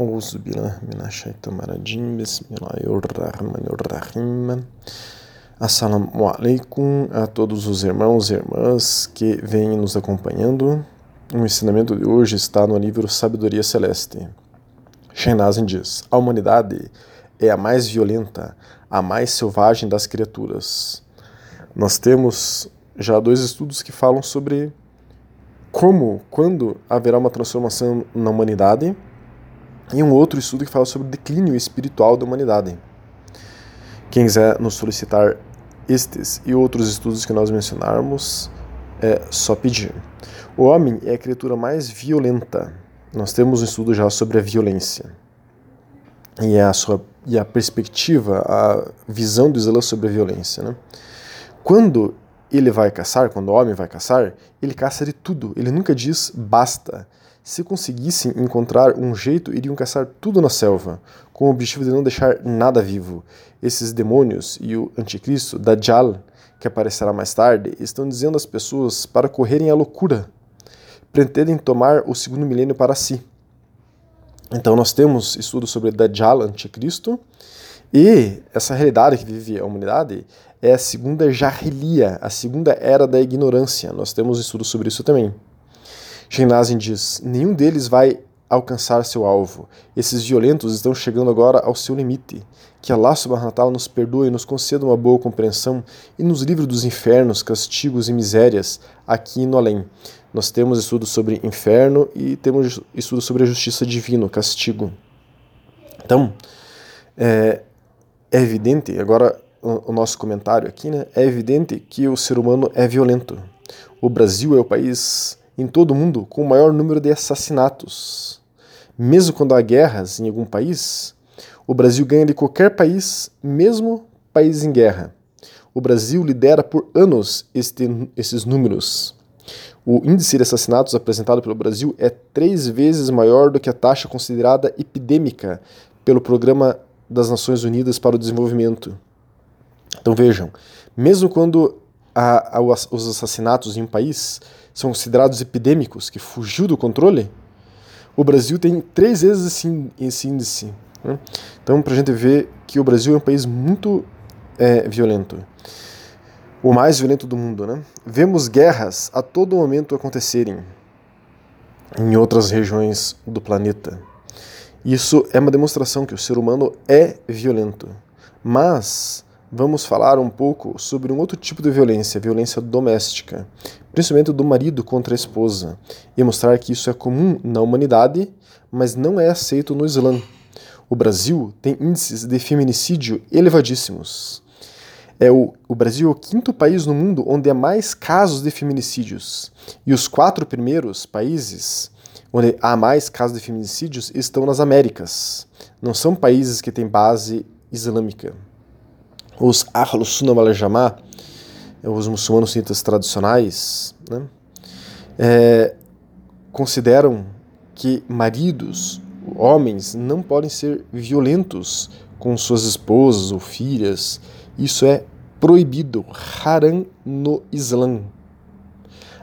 أعوذ بالله من الشيطان الرجيم بسم الله الرحمن الرحيم Assalamu alaikum a todos os irmãos e irmãs que vêm nos acompanhando. O ensinamento de hoje está no livro Sabedoria Celeste. Shenazin diz: A humanidade é a mais violenta, a mais selvagem das criaturas. Nós temos já dois estudos que falam sobre como, quando haverá uma transformação na humanidade e um outro estudo que fala sobre o declínio espiritual da humanidade. Quem quiser nos solicitar estes e outros estudos que nós mencionarmos, é só pedir. O homem é a criatura mais violenta. Nós temos um estudo já sobre a violência. E a sua e a perspectiva, a visão do Islã sobre a violência, né? Quando ele vai caçar, quando o homem vai caçar, ele caça de tudo. Ele nunca diz basta. Se conseguissem encontrar um jeito, iriam caçar tudo na selva, com o objetivo de não deixar nada vivo. Esses demônios e o anticristo, Dajjal, que aparecerá mais tarde, estão dizendo às pessoas para correrem à loucura. Pretendem tomar o segundo milênio para si. Então nós temos estudos sobre Dajjal, anticristo, e essa realidade que vive a humanidade é a segunda Jahiliya, a segunda era da ignorância. Nós temos estudos sobre isso também. Shinazin diz: nenhum deles vai alcançar seu alvo. Esses violentos estão chegando agora ao seu limite. Que Allah subhanahu nos perdoe nos conceda uma boa compreensão e nos livre dos infernos, castigos e misérias aqui e no além. Nós temos estudos sobre inferno e temos estudos sobre a justiça divina, castigo. Então, é, é evidente, agora o, o nosso comentário aqui, né, é evidente que o ser humano é violento. O Brasil é o país em todo o mundo com o maior número de assassinatos. Mesmo quando há guerras em algum país, o Brasil ganha de qualquer país, mesmo país em guerra. O Brasil lidera por anos este, esses números. O índice de assassinatos apresentado pelo Brasil é três vezes maior do que a taxa considerada epidêmica pelo Programa das Nações Unidas para o Desenvolvimento. Então vejam, mesmo quando há, há os assassinatos em um país, são considerados epidêmicos, que fugiu do controle, o Brasil tem três vezes esse, índice. Né? Então, para a gente ver que o Brasil é um país muito é, violento. O mais violento do mundo. Né? Vemos guerras a todo momento acontecerem em outras regiões do planeta. Isso é uma demonstração que o ser humano é violento. Mas vamos falar um pouco sobre um outro tipo de violência, violência doméstica, principalmente do marido contra a esposa, e mostrar que isso é comum na humanidade, mas não é aceito no Islã. O Brasil tem índices de feminicídio elevadíssimos. É o, o Brasil é o quinto país no mundo onde há mais casos de feminicídios. E os quatro primeiros países onde há mais casos de feminicídios estão nas Américas. Não são países que têm base islâmica os Ahlus Sunnah wal Jamaa, os muçulmanos sunitas tradicionais, né, é, consideram que maridos, homens, não podem ser violentos com suas esposas ou filhas. Isso é proibido, haram no Islã.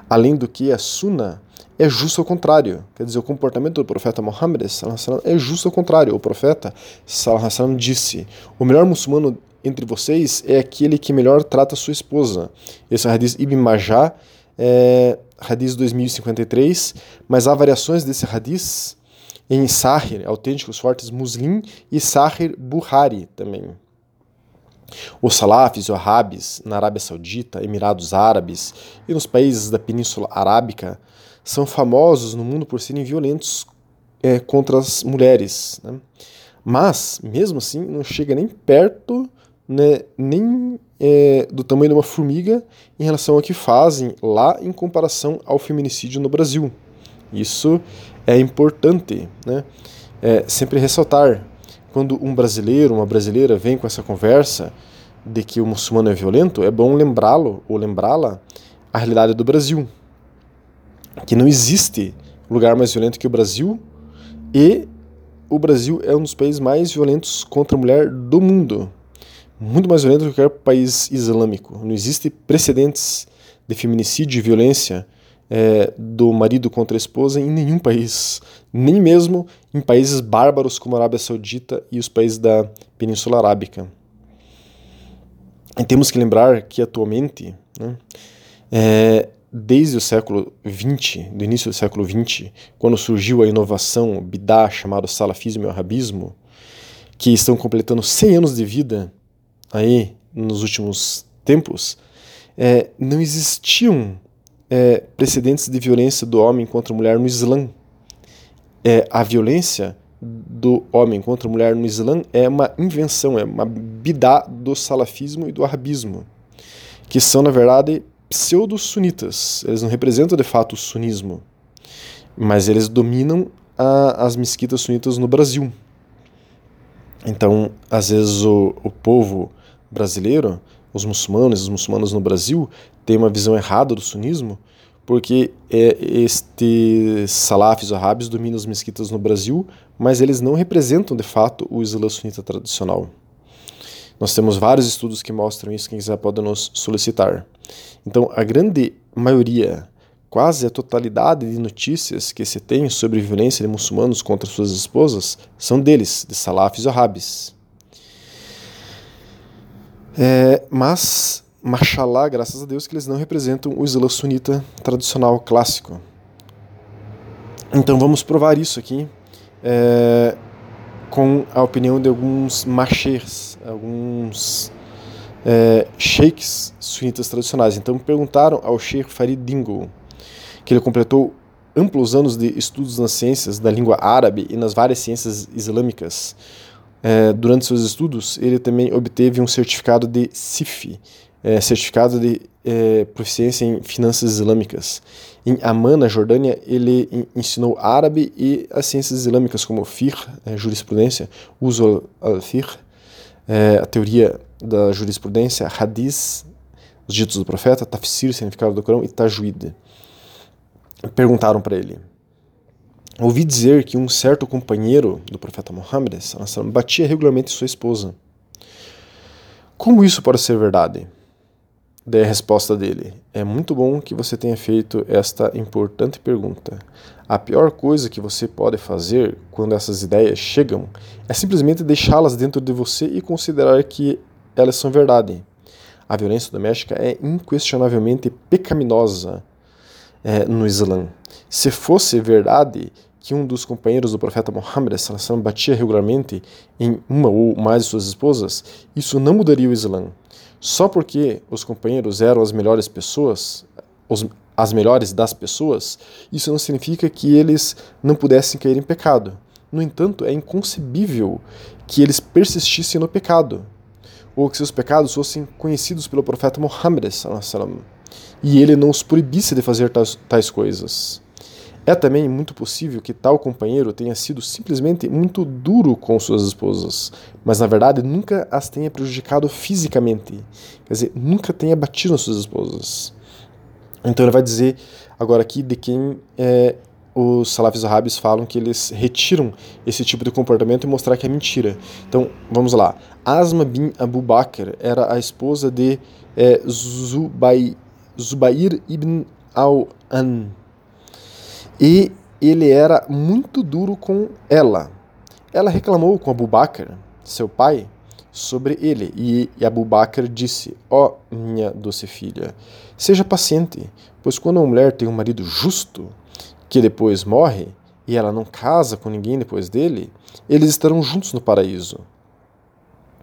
Além do que a Sunnah é justo ao contrário. Quer dizer, o comportamento do profeta Muhammad é justo ao contrário. O profeta disse: O melhor muçulmano entre vocês é aquele que melhor trata sua esposa. Esse é o Hadith Ibn Majah, é, Hadith 2053, mas há variações desse Hadith em Sahir, autênticos fortes Muslim, e Sahir Buhari também. Os salafis e Wahhabis na Arábia Saudita, Emirados Árabes e nos países da Península Arábica são famosos no mundo por serem violentos é, contra as mulheres. Né? Mas, mesmo assim, não chega nem perto né, nem é, do tamanho de uma formiga em relação ao que fazem lá em comparação ao feminicídio no Brasil. Isso é importante, né? É, sempre ressaltar quando um brasileiro, uma brasileira vem com essa conversa de que o muçulmano é violento, é bom lembrá-lo ou lembrá-la a realidade do Brasil, que não existe lugar mais violento que o Brasil e o Brasil é um dos países mais violentos contra a mulher do mundo muito mais violento do que qualquer país islâmico. Não existe precedentes de feminicídio e violência é, do marido contra a esposa em nenhum país, nem mesmo em países bárbaros como a Arábia Saudita e os países da Península Arábica. E temos que lembrar que atualmente, né, é, desde o século XX, do início do século XX, quando surgiu a inovação bidá chamada salafismo e wahhabismo, que estão completando 100 anos de vida aí nos últimos tempos, é, não existiam é, precedentes de violência do homem contra a mulher no Islã. É, a violência do homem contra a mulher no Islã é uma invenção, é uma bidá do salafismo e do arabismo, que são, na verdade, pseudo-sunitas. Eles não representam de fato o sunismo, mas eles dominam a, as mesquitas sunitas no Brasil. Então, às vezes, o, o povo brasileiro, os muçulmanos, os muçulmanos no Brasil, têm uma visão errada do sunismo, porque é, estes salafis árabes dominam as mesquitas no Brasil, mas eles não representam de fato o Islã sunita tradicional. Nós temos vários estudos que mostram isso, quem quiser pode nos solicitar. Então, a grande maioria, quase a totalidade de notícias que se tem sobre violência de muçulmanos contra suas esposas são deles, de salafis árabes. É, mas, mashallah, graças a Deus, que eles não representam o Islã sunita tradicional clássico. Então vamos provar isso aqui é, com a opinião de alguns machers, alguns é, sheiks sunitas tradicionais. Então perguntaram ao Sheikh Farid Dingo, que ele completou amplos anos de estudos nas ciências da língua árabe e nas várias ciências islâmicas, é, durante seus estudos, ele também obteve um certificado de CIF, é, certificado de é, proficiência em finanças islâmicas. Em Amman, na Jordânia, ele ensinou árabe e as ciências islâmicas como fiqh, é, jurisprudência, usul al-fiqh, é, a teoria da jurisprudência, hadith, os ditos do profeta, tafsir, significado do Corão, e tajwid. Perguntaram para ele, Ouvi dizer que um certo companheiro do profeta Muhammad batia regularmente sua esposa. Como isso pode ser verdade? Daí a resposta dele: É muito bom que você tenha feito esta importante pergunta. A pior coisa que você pode fazer quando essas ideias chegam é simplesmente deixá-las dentro de você e considerar que elas são verdade. A violência doméstica é inquestionavelmente pecaminosa é, no Islã. Se fosse verdade que um dos companheiros do profeta Muhammad batia regularmente em uma ou mais de suas esposas, isso não mudaria o Islã. Só porque os companheiros eram as melhores pessoas, os, as melhores das pessoas, isso não significa que eles não pudessem cair em pecado. No entanto, é inconcebível que eles persistissem no pecado, ou que seus pecados fossem conhecidos pelo profeta Muhammad e ele não os proibisse de fazer tais, tais coisas. É também muito possível que tal companheiro tenha sido simplesmente muito duro com suas esposas, mas na verdade nunca as tenha prejudicado fisicamente, quer dizer, nunca tenha batido nas suas esposas. Então ele vai dizer agora aqui de quem é, os salafis árabes falam que eles retiram esse tipo de comportamento e mostrar que é mentira. Então vamos lá. Asma bin Abu Bakr era a esposa de é, Zubai, Zubair ibn al-An e ele era muito duro com ela. Ela reclamou com Abu Bakr, seu pai, sobre ele, e Abu Bakr disse: Ó oh, minha doce filha, seja paciente, pois quando uma mulher tem um marido justo, que depois morre, e ela não casa com ninguém depois dele, eles estarão juntos no paraíso.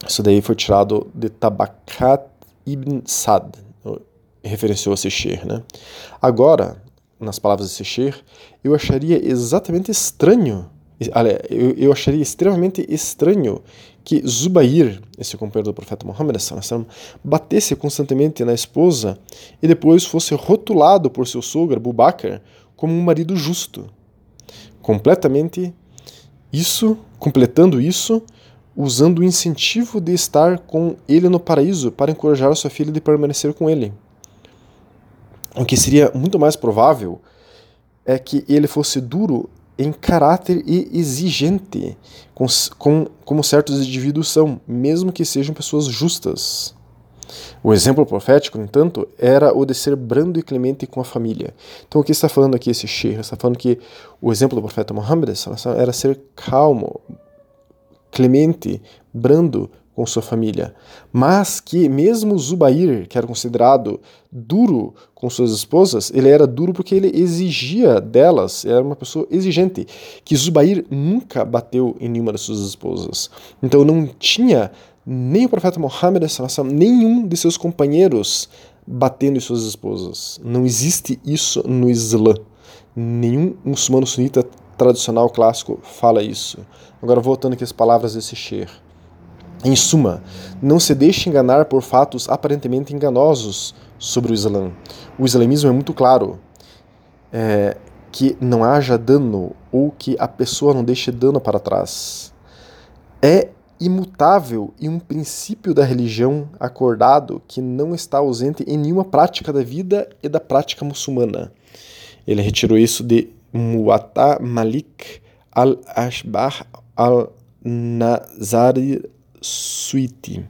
Isso daí foi tirado de Tabakat ibn Sad, referenciou a Sechir, né? Agora, nas palavras de Sechir, eu acharia exatamente estranho, eu, eu acharia extremamente estranho que Zubair, esse companheiro do profeta Muhammad, batesse constantemente na esposa e depois fosse rotulado por seu sogro, Abu Bakr, como um marido justo. Completamente isso, completando isso, usando o incentivo de estar com ele no paraíso para encorajar sua filha de permanecer com ele. O que seria muito mais provável é que ele fosse duro em caráter e exigente, com, com, como certos indivíduos são, mesmo que sejam pessoas justas. O exemplo profético, no entanto, era o de ser brando e clemente com a família. Então, o que está falando aqui esse Sheikh? Está falando que o exemplo do profeta Muhammad era ser calmo, clemente, brando com sua família, mas que mesmo Zubair, que era considerado duro com suas esposas, ele era duro porque ele exigia delas, era uma pessoa exigente, que Zubair nunca bateu em nenhuma das suas esposas. Então não tinha nem o profeta Muhammad, nenhum de seus companheiros batendo em suas esposas. Não existe isso no Islã. Nenhum muçulmano sunita tradicional clássico fala isso. Agora voltando aqui às palavras desse Sheikh. Em suma, não se deixe enganar por fatos aparentemente enganosos sobre o Islã. O islamismo é muito claro. É, que não haja dano ou que a pessoa não deixe dano para trás. É imutável e um princípio da religião acordado que não está ausente em nenhuma prática da vida e da prática muçulmana. Ele retirou isso de Muwatta Malik al-Ashbah al-Nazari Suiti.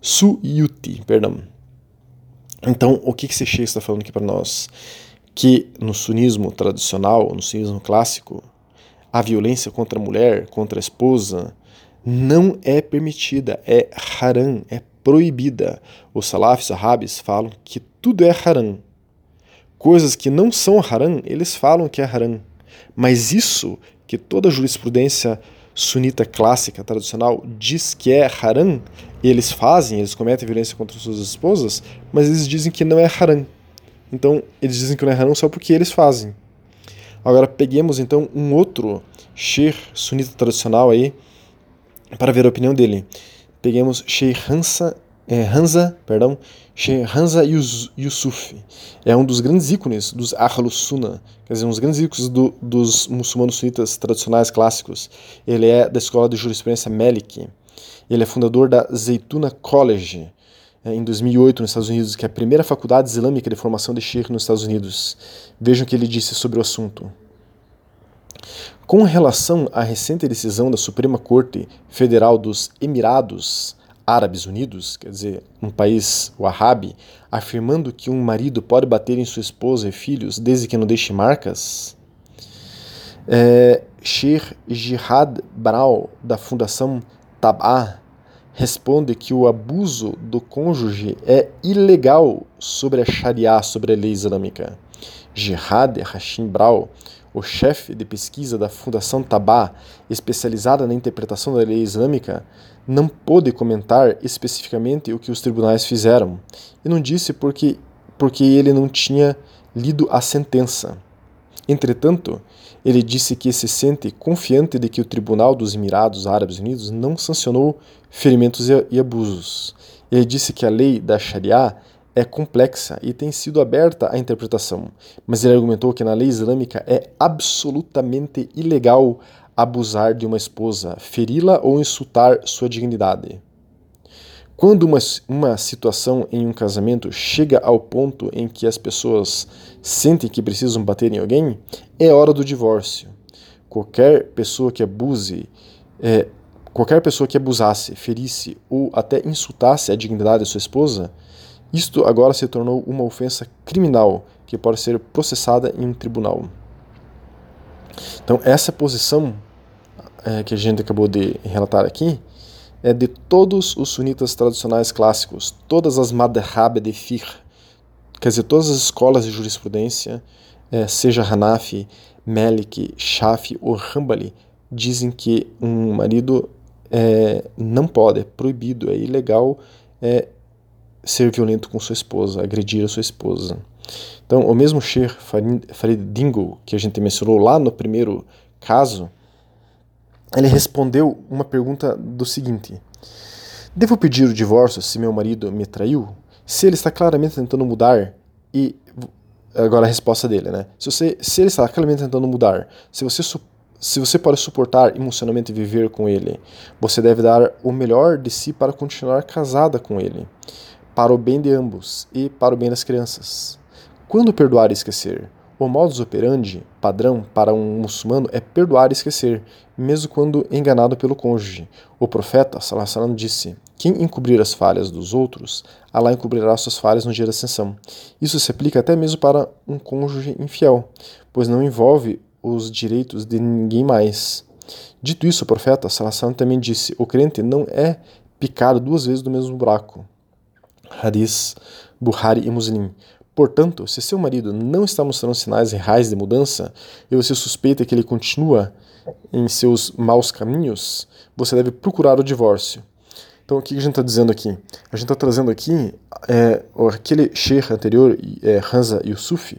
Suyuti, perdão. Então, o que esse Sheikh está falando aqui para nós? Que no sunismo tradicional, no sunismo clássico, a violência contra a mulher, contra a esposa, não é permitida, é haram, é proibida. Os salafis, sahabis, falam que tudo é haram. Coisas que não são haram, eles falam que é haram. Mas isso que toda a jurisprudência sunita clássica, tradicional, diz que é haram, e eles fazem, eles cometem violência contra suas esposas, mas eles dizem que não é haram. Então, eles dizem que não é haram só porque eles fazem. Agora, peguemos então um outro Sheikh sunita tradicional aí, para ver a opinião dele. Peguemos Sheikh Hansa, é, Hansa, perdão, Hansa Yusuf. É um dos grandes ícones dos Ahlus Sunnah, quer dizer, um dos grandes ícones do, dos muçulmanos sunitas tradicionais clássicos. Ele é da escola de jurisprudência Malik. Ele é fundador da Zaytuna College, é, em 2008 nos Estados Unidos, que é a primeira faculdade islâmica de formação de Sheikh nos Estados Unidos. Vejam o que ele disse sobre o assunto. Com relação à recente decisão da Suprema Corte Federal dos Emirados Árabes Unidos, quer dizer, um país wahhabi, afirmando que um marido pode bater em sua esposa e filhos desde que não deixe marcas, é, Sheikh Jihad Brau, da Fundação Tab'a, responde que o abuso do cônjuge é ilegal sobre a Sharia, sobre a lei islâmica. Jihad Hashim Brau o chefe de pesquisa da Fundação Tabá, especializada na interpretação da lei islâmica, não pôde comentar especificamente o que os tribunais fizeram, e não disse porque, porque ele não tinha lido a sentença. Entretanto, ele disse que se sente confiante de que o Tribunal dos Emirados Árabes Unidos não sancionou ferimentos e abusos. Ele disse que a lei da Sharia é complexa e tem sido aberta à interpretação, mas ele argumentou que na lei islâmica é absolutamente ilegal abusar de uma esposa, feri-la ou insultar sua dignidade. Quando uma, uma situação em um casamento chega ao ponto em que as pessoas sentem que precisam bater em alguém, é hora do divórcio. Qualquer pessoa que abuse, é, qualquer pessoa que abusasse, ferisse ou até insultasse a dignidade de sua esposa, isto agora se tornou uma ofensa criminal que pode ser processada em um tribunal. Então, essa posição é, que a gente acabou de relatar aqui é de todos os sunitas tradicionais clássicos, todas as madhhab de fiqh, quer dizer, todas as escolas de jurisprudência, é, seja Hanafi, Malik, Shafi ou Hanbali, dizem que um marido é, não pode, é proibido, é ilegal é, ser violento com sua esposa, agredir a sua esposa. Então, o mesmo Sheikh Farid Dingo, que a gente mencionou lá no primeiro caso, ele respondeu uma pergunta do seguinte: Devo pedir o divórcio se meu marido me traiu? Se ele está claramente tentando mudar e agora a resposta dele, né? Se você se ele está claramente tentando mudar, se você se você pode suportar emocionalmente viver com ele, você deve dar o melhor de si para continuar casada com ele para o bem de ambos e para o bem das crianças. Quando perdoar e esquecer? O modus operandi padrão para um muçulmano é perdoar e esquecer, mesmo quando enganado pelo cônjuge. O profeta Salassalam disse: Quem encobrir as falhas dos outros, Allah encobrirá suas falhas no dia da ascensão. Isso se aplica até mesmo para um cônjuge infiel, pois não envolve os direitos de ninguém mais. Dito isso, o profeta Salassan também disse: O crente não é picado duas vezes do mesmo buraco. Hadith Buhari e Muslim. Portanto, se seu marido não está mostrando sinais reais de mudança e você suspeita que ele continua em seus maus caminhos, você deve procurar o divórcio. Então, o que a gente está dizendo aqui? A gente está trazendo aqui é, aquele sheikh anterior, é, Hansa Yusuf,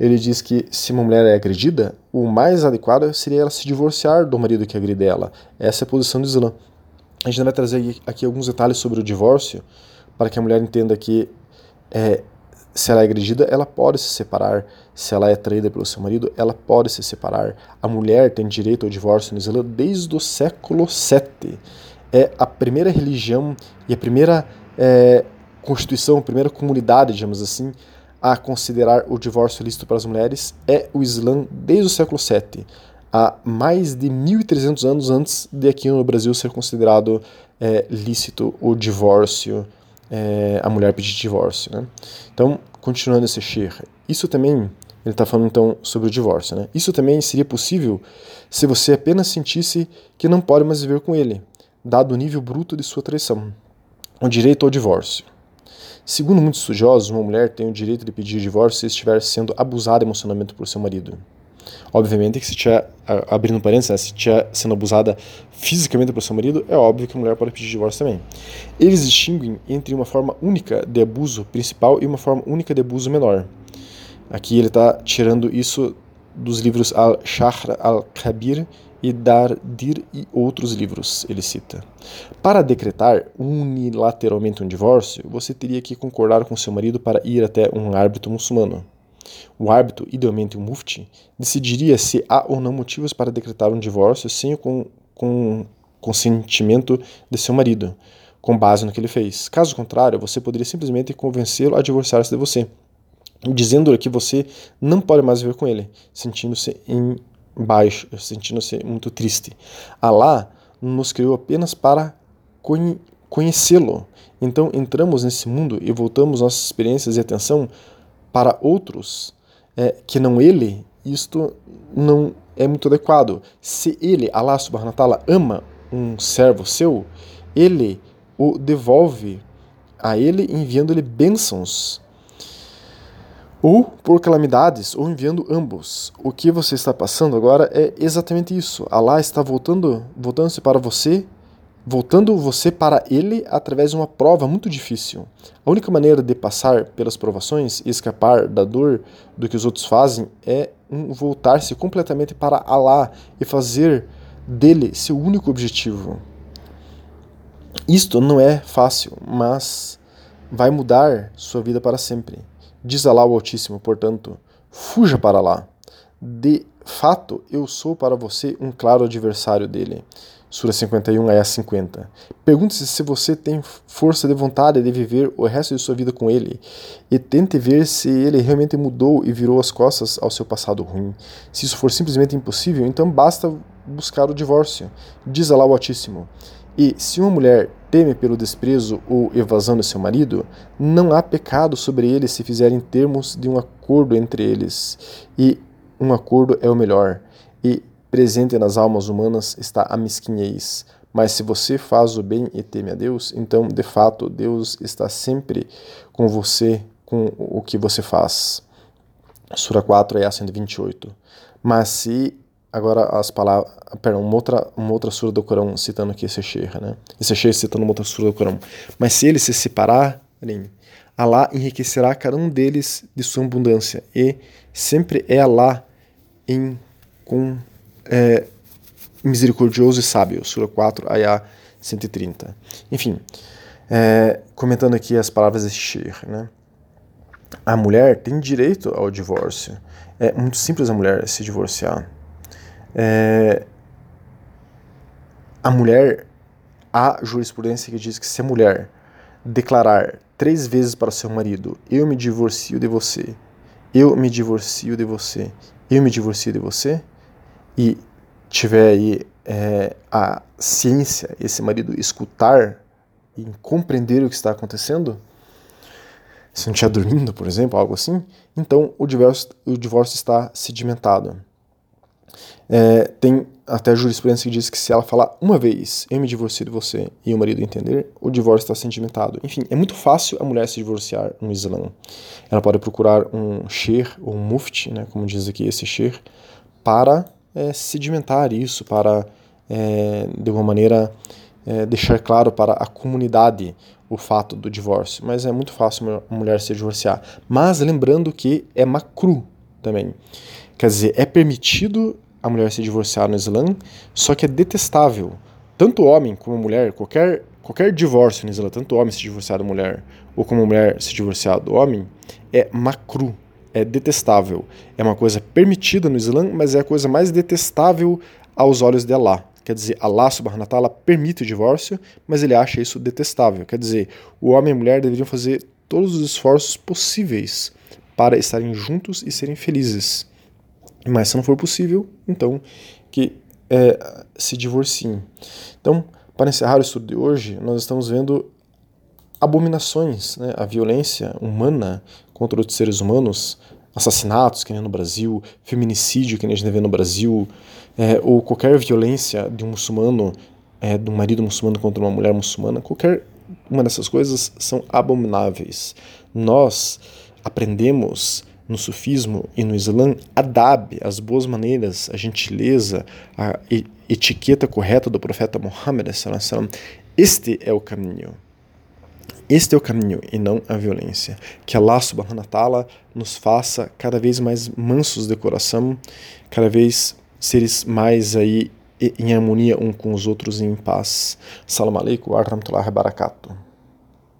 ele diz que se uma mulher é agredida, o mais adequado seria ela se divorciar do marido que agride ela. Essa é a posição do Islã. A gente vai trazer aqui alguns detalhes sobre o divórcio para que a mulher entenda que é, se ela é agredida, ela pode se separar. Se ela é traída pelo seu marido, ela pode se separar. A mulher tem direito ao divórcio no Islã desde o século VII. É a primeira religião e a primeira é, constituição, a primeira comunidade, digamos assim, a considerar o divórcio lícito para as mulheres é o Islã desde o século VII, há mais de 1.300 anos antes de aqui no Brasil ser considerado é, lícito o divórcio, é, a mulher pedir divórcio. Né? Então, continuando esse shir, isso também, ele está falando então sobre o divórcio, né? isso também seria possível se você apenas sentisse que não pode mais viver com ele, dado o nível bruto de sua traição, o direito ao divórcio. Segundo muitos estudiosos, uma mulher tem o direito de pedir divórcio se estiver sendo abusada emocionalmente por seu marido. Obviamente que se estiver, abrindo parênteses, né, se estiver sendo abusada fisicamente por seu marido, é óbvio que a mulher pode pedir divórcio também. Eles distinguem entre uma forma única de abuso principal e uma forma única de abuso menor. Aqui ele está tirando isso dos livros Al-Shahr al-Kabir e Dardir e outros livros, ele cita. Para decretar unilateralmente um divórcio, você teria que concordar com seu marido para ir até um árbitro muçulmano. O árbitro, idealmente um mufti, decidiria se há ou não motivos para decretar um divórcio sem o com, com consentimento de seu marido, com base no que ele fez. Caso contrário, você poderia simplesmente convencê-lo a divorciar-se de você, dizendo-lhe que você não pode mais viver com ele, sentindo-se em baixo, sentindo-se muito triste. Allah nos criou apenas para conhecê-lo. Então entramos nesse mundo e voltamos nossas experiências e atenção para outros é, que não ele, isto não é muito adequado. Se ele, Allah subhanahu wa ta'ala, ama um servo seu, ele o devolve a ele enviando-lhe bênçãos ou por calamidades, ou enviando ambos. O que você está passando agora é exatamente isso. Allah está voltando, voltando-se para você, voltando você para ele através de uma prova muito difícil. A única maneira de passar pelas provações e escapar da dor do que os outros fazem é um voltar-se completamente para Allah e fazer dele seu único objetivo. Isto não é fácil, mas vai mudar sua vida para sempre. Diz Alá o Altíssimo, portanto, fuja para lá. De fato, eu sou para você um claro adversário dele. Sura 51, Ayah 50. Pergunte-se se você tem força de vontade de viver o resto de sua vida com ele e tente ver se ele realmente mudou e virou as costas ao seu passado ruim. Se isso for simplesmente impossível, então basta buscar o divórcio. Diz Alá o Altíssimo. E se uma mulher teme pelo desprezo ou evasão de seu marido, não há pecado sobre ele se fizerem termos de um acordo entre eles. E um acordo é o melhor. Presente nas almas humanas está a mesquinhez. Mas se você faz o bem e teme a Deus, então de fato Deus está sempre com você, com o que você faz. Sura 4, ayah 128. Mas se agora as palavras, perdão, uma outra, uma outra sura do Corão citando aqui esse sheikh, né? Esse sheikh citando uma outra sura do Corão. Mas se eles se separarem, Allah enriquecerá cada um deles de sua abundância e sempre é Allah em com é, misericordioso e sábio. Sura 4, ayah 130. Enfim, é, comentando aqui as palavras desse sheikh, né? A mulher tem direito ao divórcio. É muito simples a mulher se divorciar é, a mulher, há jurisprudência que diz que se a mulher declarar três vezes para seu marido: Eu me divorcio de você, eu me divorcio de você, eu me divorcio de você, e tiver aí é, a ciência, esse marido escutar em compreender o que está acontecendo, se não estiver dormindo, por exemplo, algo assim, então o divórcio, o divórcio está sedimentado. É, tem até jurisprudência que diz que se ela falar uma vez, eu me divorcio de você, e o marido entender, o divórcio está sedimentado. Enfim, é muito fácil a mulher se divorciar no Islã. Ela pode procurar um sheikh ou um mufti, né, como diz aqui esse sheikh, para é, sedimentar isso, para é, de uma maneira é, deixar claro para a comunidade o fato do divórcio. Mas é muito fácil uma mulher se divorciar. Mas lembrando que é macru também. Quer dizer, é permitido a mulher se divorciar no Islã, só que é detestável. Tanto homem como mulher, qualquer, qualquer divórcio no Islã, tanto homem se divorciar da mulher ou como mulher se divorciar do homem, é macru, é detestável. É uma coisa permitida no Islã, mas é a coisa mais detestável aos olhos de Allah. Quer dizer, Allah subhanahu wa ta'ala permite o divórcio, mas ele acha isso detestável. Quer dizer, o homem e a mulher deveriam fazer todos os esforços possíveis para estarem juntos e serem felizes. Mas se não for possível, então que é, se divorciem. Então, para encerrar o estudo de hoje, nós estamos vendo abominações, né? a violência humana contra outros seres humanos, assassinatos que nem no Brasil, feminicídio que nem a gente vê no Brasil, é, ou qualquer violência de um muçulmano, é, de um marido muçulmano contra uma mulher muçulmana, qualquer uma dessas coisas são abomináveis. Nós aprendemos no sufismo e no islã, adab, as boas maneiras, a gentileza, a etiqueta correta do profeta Muhammad. Este é o caminho. Este é o caminho e não a violência. Que Allah subhanahu wa ta'ala nos faça cada vez mais mansos de coração, cada vez seres mais aí em harmonia um com os outros e em paz. Salam alaikum wa rahmatullahi wa barakatuh.